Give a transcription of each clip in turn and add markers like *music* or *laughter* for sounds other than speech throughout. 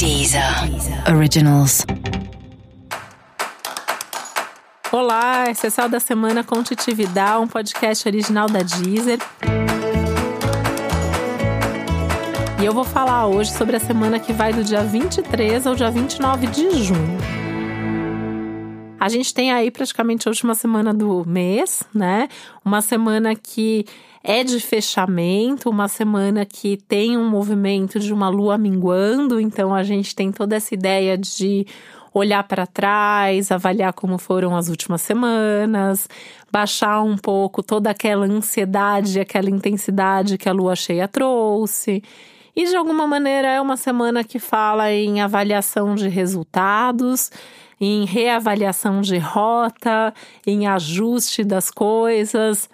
Deezer Originals. Olá, esse é o Céu da Semana com Titividade, um podcast original da Deezer. E eu vou falar hoje sobre a semana que vai do dia 23 ao dia 29 de junho. A gente tem aí praticamente a última semana do mês, né? Uma semana que é de fechamento, uma semana que tem um movimento de uma lua minguando, então a gente tem toda essa ideia de olhar para trás, avaliar como foram as últimas semanas, baixar um pouco toda aquela ansiedade, aquela intensidade que a lua cheia trouxe. E de alguma maneira é uma semana que fala em avaliação de resultados, em reavaliação de rota, em ajuste das coisas,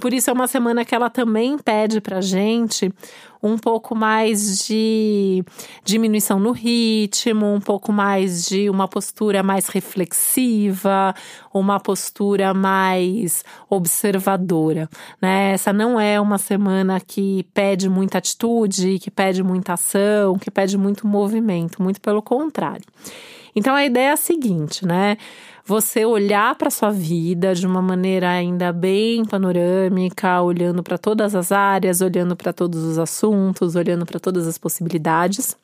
por isso é uma semana que ela também pede para gente um pouco mais de diminuição no ritmo, um pouco mais de uma postura mais reflexiva, uma postura mais observadora, né? Essa não é uma semana que pede muita atitude, que pede muita ação, que pede muito movimento, muito pelo contrário. Então a ideia é a seguinte, né? Você olhar para sua vida de uma maneira ainda bem panorâmica, olhando para todas as áreas, olhando para todos os assuntos, olhando para todas as possibilidades.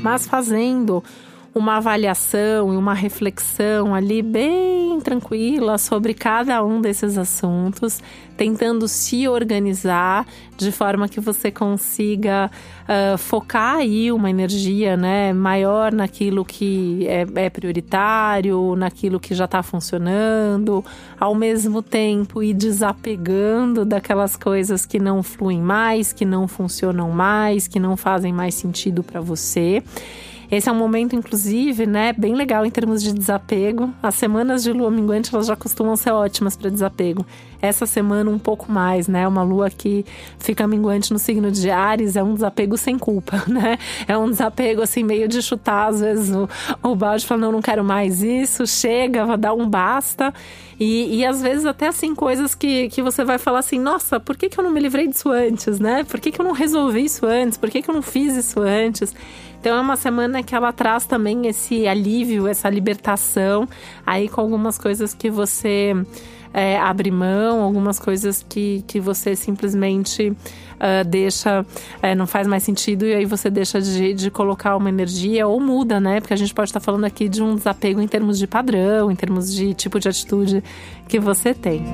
Mas fazendo uma avaliação e uma reflexão ali bem tranquila sobre cada um desses assuntos, tentando se organizar de forma que você consiga uh, focar aí uma energia né, maior naquilo que é, é prioritário, naquilo que já está funcionando, ao mesmo tempo ir desapegando daquelas coisas que não fluem mais, que não funcionam mais, que não fazem mais sentido para você. Esse é um momento, inclusive, né, bem legal em termos de desapego. As semanas de lua minguante, elas já costumam ser ótimas para desapego. Essa semana, um pouco mais, né? Uma lua que fica minguante no signo de Ares é um desapego sem culpa, *laughs* né? É um desapego, assim, meio de chutar, às vezes, o, o balde falando, não, não quero mais isso, chega, vai dar um basta. E, e às vezes até assim, coisas que, que você vai falar assim, nossa, por que, que eu não me livrei disso antes, né? Por que, que eu não resolvi isso antes? Por que, que eu não fiz isso antes? Então é uma semana que ela traz também esse alívio, essa libertação, aí com algumas coisas que você é, abre mão, algumas coisas que, que você simplesmente uh, deixa, é, não faz mais sentido e aí você deixa de, de colocar uma energia ou muda, né? Porque a gente pode estar falando aqui de um desapego em termos de padrão, em termos de tipo de atitude que você tem.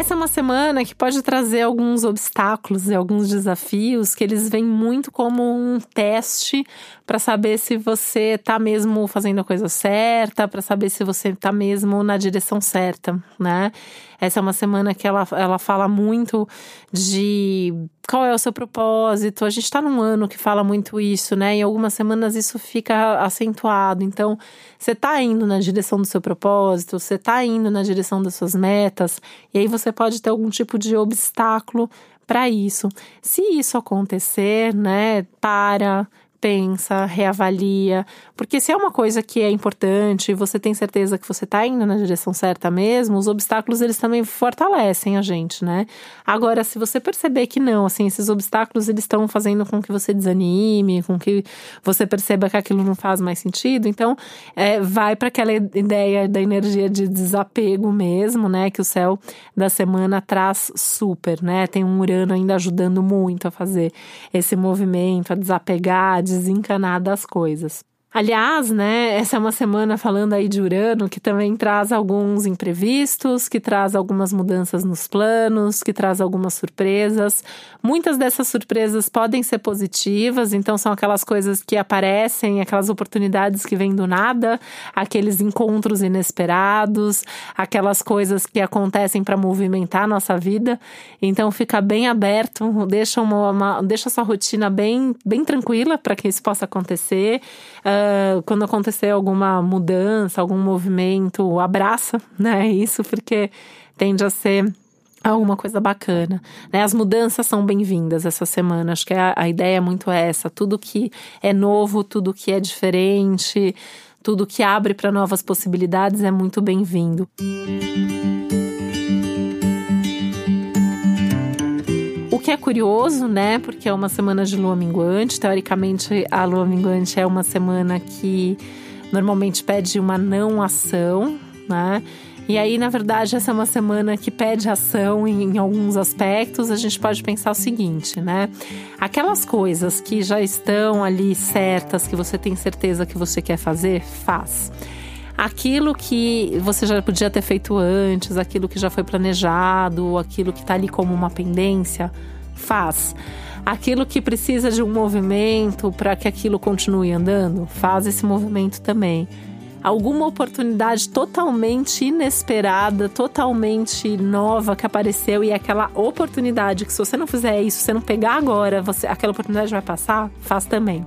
Essa é uma semana que pode trazer alguns obstáculos e alguns desafios que eles vêm muito como um teste para saber se você está mesmo fazendo a coisa certa, para saber se você está mesmo na direção certa, né? Essa é uma semana que ela, ela fala muito de qual é o seu propósito. A gente está num ano que fala muito isso, né? Em algumas semanas isso fica acentuado. Então, você está indo na direção do seu propósito, você está indo na direção das suas metas, e aí você pode ter algum tipo de obstáculo para isso. Se isso acontecer, né, para, pensa, reavalia, porque se é uma coisa que é importante, você tem certeza que você está indo na direção certa mesmo, os obstáculos eles também fortalecem a gente, né? Agora, se você perceber que não, assim, esses obstáculos eles estão fazendo com que você desanime, com que você perceba que aquilo não faz mais sentido, então é, vai para aquela ideia da energia de desapego mesmo, né? Que o céu da semana traz super, né? Tem um Urano ainda ajudando muito a fazer esse movimento, a desapegar, desencanar das coisas. Aliás, né, essa é uma semana falando aí de Urano que também traz alguns imprevistos, que traz algumas mudanças nos planos, que traz algumas surpresas. Muitas dessas surpresas podem ser positivas, então são aquelas coisas que aparecem, aquelas oportunidades que vêm do nada, aqueles encontros inesperados, aquelas coisas que acontecem para movimentar a nossa vida. Então fica bem aberto, deixa uma, uma deixa sua rotina bem bem tranquila para que isso possa acontecer. Uh, quando acontecer alguma mudança, algum movimento, abraça, né? Isso porque tende a ser alguma coisa bacana, né? As mudanças são bem-vindas essa semana. Acho que a, a ideia é muito essa. Tudo que é novo, tudo que é diferente, tudo que abre para novas possibilidades é muito bem-vindo. Música que é curioso, né? Porque é uma semana de lua minguante. Teoricamente, a lua minguante é uma semana que normalmente pede uma não ação, né? E aí, na verdade, essa é uma semana que pede ação em, em, alguns aspectos. A gente pode pensar o seguinte, né? Aquelas coisas que já estão ali certas, que você tem certeza que você quer fazer, faz. Aquilo que você já podia ter feito antes, aquilo que já foi planejado, aquilo que está ali como uma pendência, faz. Aquilo que precisa de um movimento para que aquilo continue andando, faz esse movimento também alguma oportunidade totalmente inesperada, totalmente nova que apareceu e é aquela oportunidade que se você não fizer isso, se você não pegar agora, você aquela oportunidade vai passar, faz também.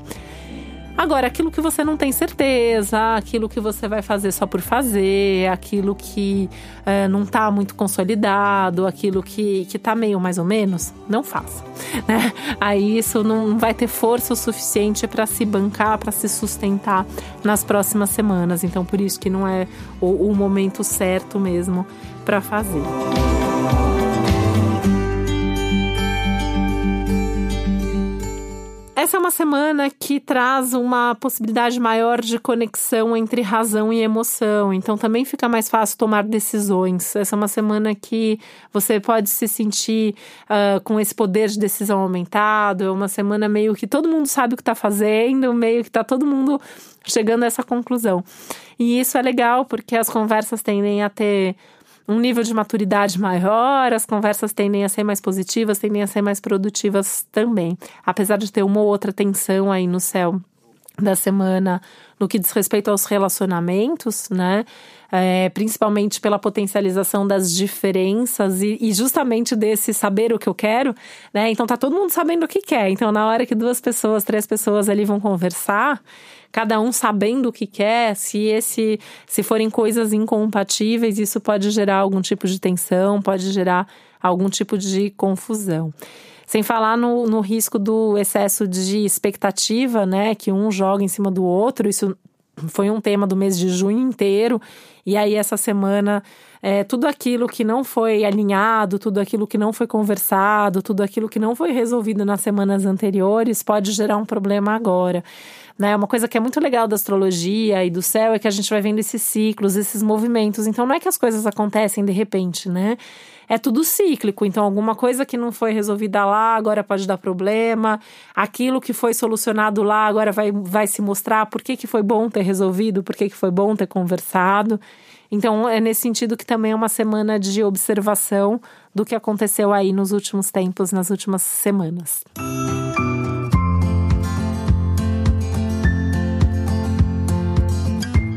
Agora, aquilo que você não tem certeza, aquilo que você vai fazer só por fazer, aquilo que é, não está muito consolidado, aquilo que, que tá meio mais ou menos, não faça. *laughs* Né? Aí isso não vai ter força o suficiente para se bancar, para se sustentar nas próximas semanas. Então, por isso que não é o, o momento certo mesmo para fazer. Essa é uma semana que traz uma possibilidade maior de conexão entre razão e emoção, então também fica mais fácil tomar decisões. Essa é uma semana que você pode se sentir uh, com esse poder de decisão aumentado, é uma semana meio que todo mundo sabe o que está fazendo, meio que está todo mundo chegando a essa conclusão. E isso é legal porque as conversas tendem a ter um nível de maturidade maior, as conversas tendem a ser mais positivas, tendem a ser mais produtivas também. Apesar de ter uma ou outra tensão aí no céu da semana no que diz respeito aos relacionamentos, né? É, principalmente pela potencialização das diferenças e, e, justamente desse saber o que eu quero, né? Então tá todo mundo sabendo o que quer. Então, na hora que duas pessoas, três pessoas ali vão conversar, cada um sabendo o que quer, se esse se forem coisas incompatíveis, isso pode gerar algum tipo de tensão, pode gerar algum tipo de confusão. Sem falar no, no risco do excesso de expectativa, né? Que um joga em cima do outro. Isso foi um tema do mês de junho inteiro. E aí, essa semana, é, tudo aquilo que não foi alinhado, tudo aquilo que não foi conversado, tudo aquilo que não foi resolvido nas semanas anteriores, pode gerar um problema agora. Né? Uma coisa que é muito legal da astrologia e do céu é que a gente vai vendo esses ciclos, esses movimentos. Então não é que as coisas acontecem de repente, né? É tudo cíclico. Então alguma coisa que não foi resolvida lá agora pode dar problema. Aquilo que foi solucionado lá agora vai, vai se mostrar por que, que foi bom ter resolvido, por que, que foi bom ter conversado. Então, é nesse sentido que também é uma semana de observação do que aconteceu aí nos últimos tempos, nas últimas semanas.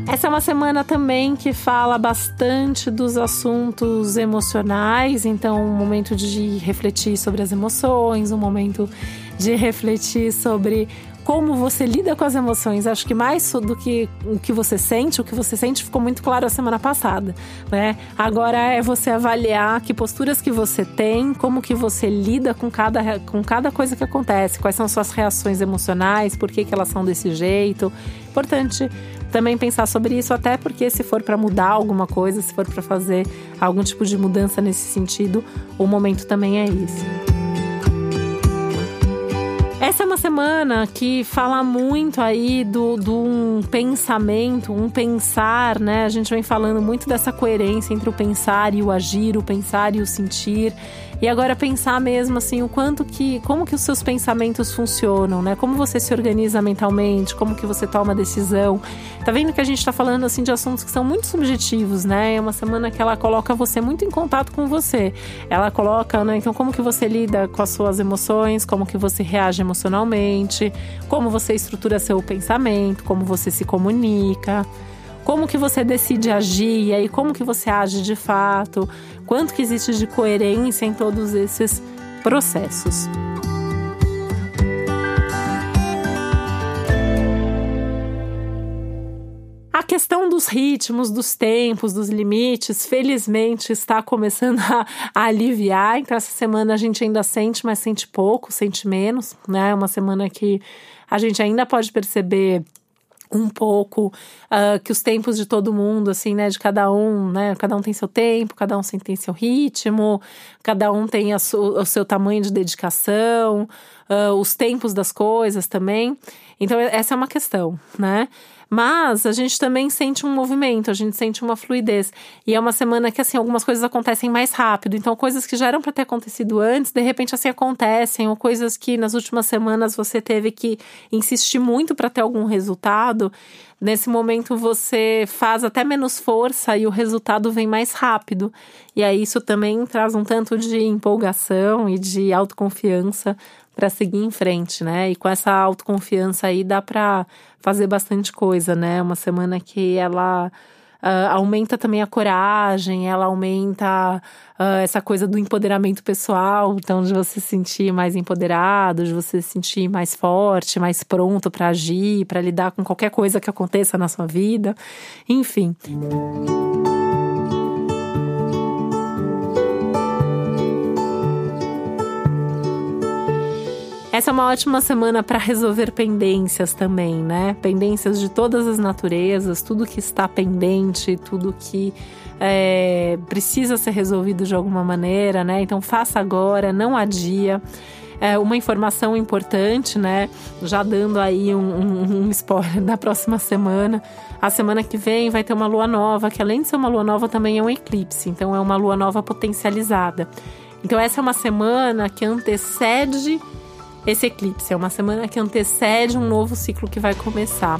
Essa é uma semana também que fala bastante dos assuntos emocionais, então um momento de refletir sobre as emoções, um momento de refletir sobre como você lida com as emoções. Acho que mais do que o que você sente, o que você sente ficou muito claro a semana passada, né? Agora é você avaliar que posturas que você tem, como que você lida com cada, com cada coisa que acontece, quais são suas reações emocionais, por que, que elas são desse jeito. Importante também pensar sobre isso, até porque se for para mudar alguma coisa, se for para fazer algum tipo de mudança nesse sentido, o momento também é esse. Semana que fala muito aí do, do um pensamento, um pensar, né? A gente vem falando muito dessa coerência entre o pensar e o agir, o pensar e o sentir. E agora pensar mesmo assim o quanto que, como que os seus pensamentos funcionam, né? Como você se organiza mentalmente, como que você toma decisão. Tá vendo que a gente tá falando assim de assuntos que são muito subjetivos, né? É uma semana que ela coloca você muito em contato com você. Ela coloca, né? Então como que você lida com as suas emoções, como que você reage emocionalmente, como você estrutura seu pensamento, como você se comunica como que você decide agir e aí como que você age de fato, quanto que existe de coerência em todos esses processos. Dos ritmos, dos tempos, dos limites, felizmente está começando a, a, aliviar. Então, essa semana a gente ainda sente, mas sente pouco, sente menos, né? É uma semana que a gente ainda pode perceber um pouco uh, que os tempos de todo mundo, assim, né, de cada um, né, cada um tem seu tempo, cada um tem seu ritmo, cada um tem a o seu tamanho de dedicação, uh, os tempos das coisas também. Então, essa é uma questão, né? Mas a gente também sente um movimento, a gente sente uma fluidez. E é uma semana que, assim, algumas coisas acontecem mais rápido. Então, coisas que já eram para ter acontecido antes, de repente, assim, acontecem. Ou coisas que nas últimas semanas você teve que insistir muito para ter algum resultado. Nesse momento você faz até menos força e o resultado vem mais rápido. E aí isso também traz um tanto de empolgação e de autoconfiança para seguir em frente, né? E com essa autoconfiança aí dá para fazer bastante coisa, né? Uma semana que ela Uh, aumenta também a coragem, ela aumenta uh, essa coisa do empoderamento pessoal, então de você se sentir mais empoderado, de você se sentir mais forte, mais pronto para agir, para lidar com qualquer coisa que aconteça na sua vida, enfim. Essa é uma ótima semana para resolver pendências também, né? Pendências de todas as naturezas, tudo que está pendente, tudo que é, precisa ser resolvido de alguma maneira, né? Então faça agora, não adia. É uma informação importante, né? Já dando aí um, um, um spoiler *laughs* da próxima semana. A semana que vem vai ter uma lua nova, que além de ser uma lua nova, também é um eclipse. Então é uma lua nova potencializada. Então essa é uma semana que antecede esse eclipse. É uma semana que antecede um novo ciclo que vai começar.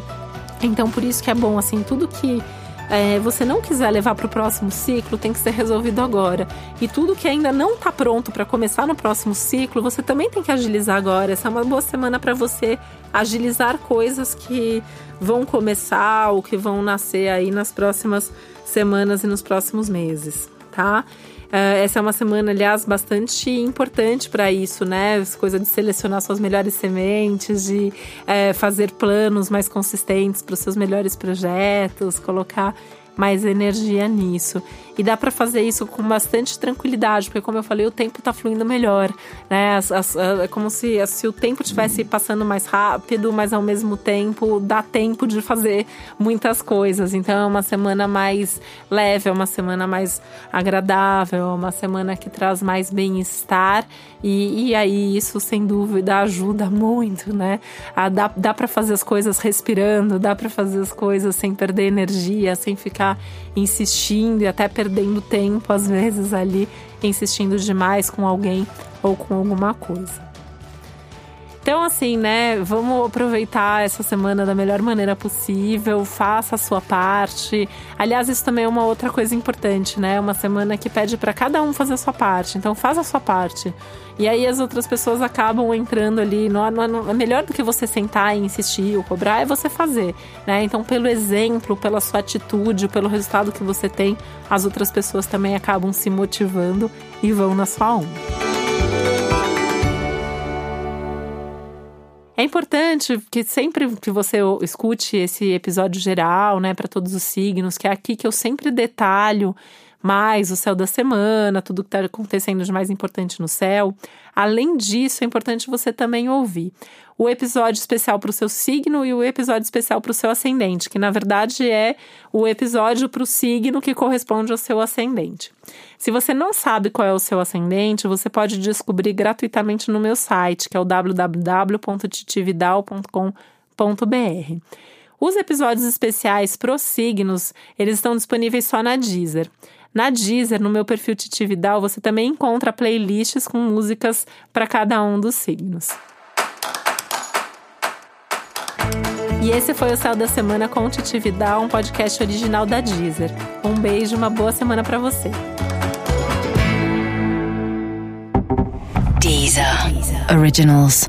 Então, por isso que é bom, assim, tudo que é, você não quiser levar para o próximo ciclo tem que ser resolvido agora. E tudo que ainda não está pronto para começar no próximo ciclo, você também tem que agilizar agora. Essa é uma boa semana para você agilizar coisas que vão começar ou que vão nascer aí nas próximas semanas e nos próximos meses, tá? Uh, essa é uma semana, aliás, bastante importante para isso, né? Essa coisa de selecionar suas melhores sementes, de uh, fazer planos mais consistentes para os seus melhores projetos, colocar mais energia nisso. E dá para fazer isso com bastante tranquilidade, porque como eu falei, o tempo tá fluindo melhor, né? As, as, é como se, se o tempo estivesse passando mais rápido, mas ao mesmo tempo dá tempo de fazer muitas coisas. Então é uma semana mais leve, é uma semana mais agradável, é uma semana que traz mais bem-estar e, e aí isso sem dúvida ajuda muito, né? A, dá dá para fazer as coisas respirando, dá para fazer as coisas sem perder energia, sem ficar insistindo e até perdendo tempo, às vezes, ali, insistindo demais com alguém ou com alguma coisa. Então, assim, né, vamos aproveitar essa semana da melhor maneira possível, faça a sua parte. Aliás, isso também é uma outra coisa importante, né? Uma semana que pede para cada um fazer a sua parte. Então, faça a sua parte. E aí as outras pessoas acabam entrando ali. Não, não, é melhor do que você sentar e insistir ou cobrar, é você fazer, né? Então, pelo exemplo, pela sua atitude, pelo resultado que você tem, as outras pessoas também acabam se motivando e vão na sua onda. É importante que sempre que você escute esse episódio geral, né, para todos os signos, que é aqui que eu sempre detalho mais o céu da semana, tudo que está acontecendo de mais importante no céu. Além disso, é importante você também ouvir o episódio especial para o seu signo e o episódio especial para o seu ascendente, que na verdade é o episódio para o signo que corresponde ao seu ascendente. Se você não sabe qual é o seu ascendente, você pode descobrir gratuitamente no meu site, que é o www.titividal.com.br. Os episódios especiais os signos, eles estão disponíveis só na Deezer. Na Deezer, no meu perfil Titividal, você também encontra playlists com músicas para cada um dos signos. E esse foi o Céu da Semana com Titividal, um podcast original da Deezer. Um beijo, uma boa semana para você. Deezer. Deezer. Originals.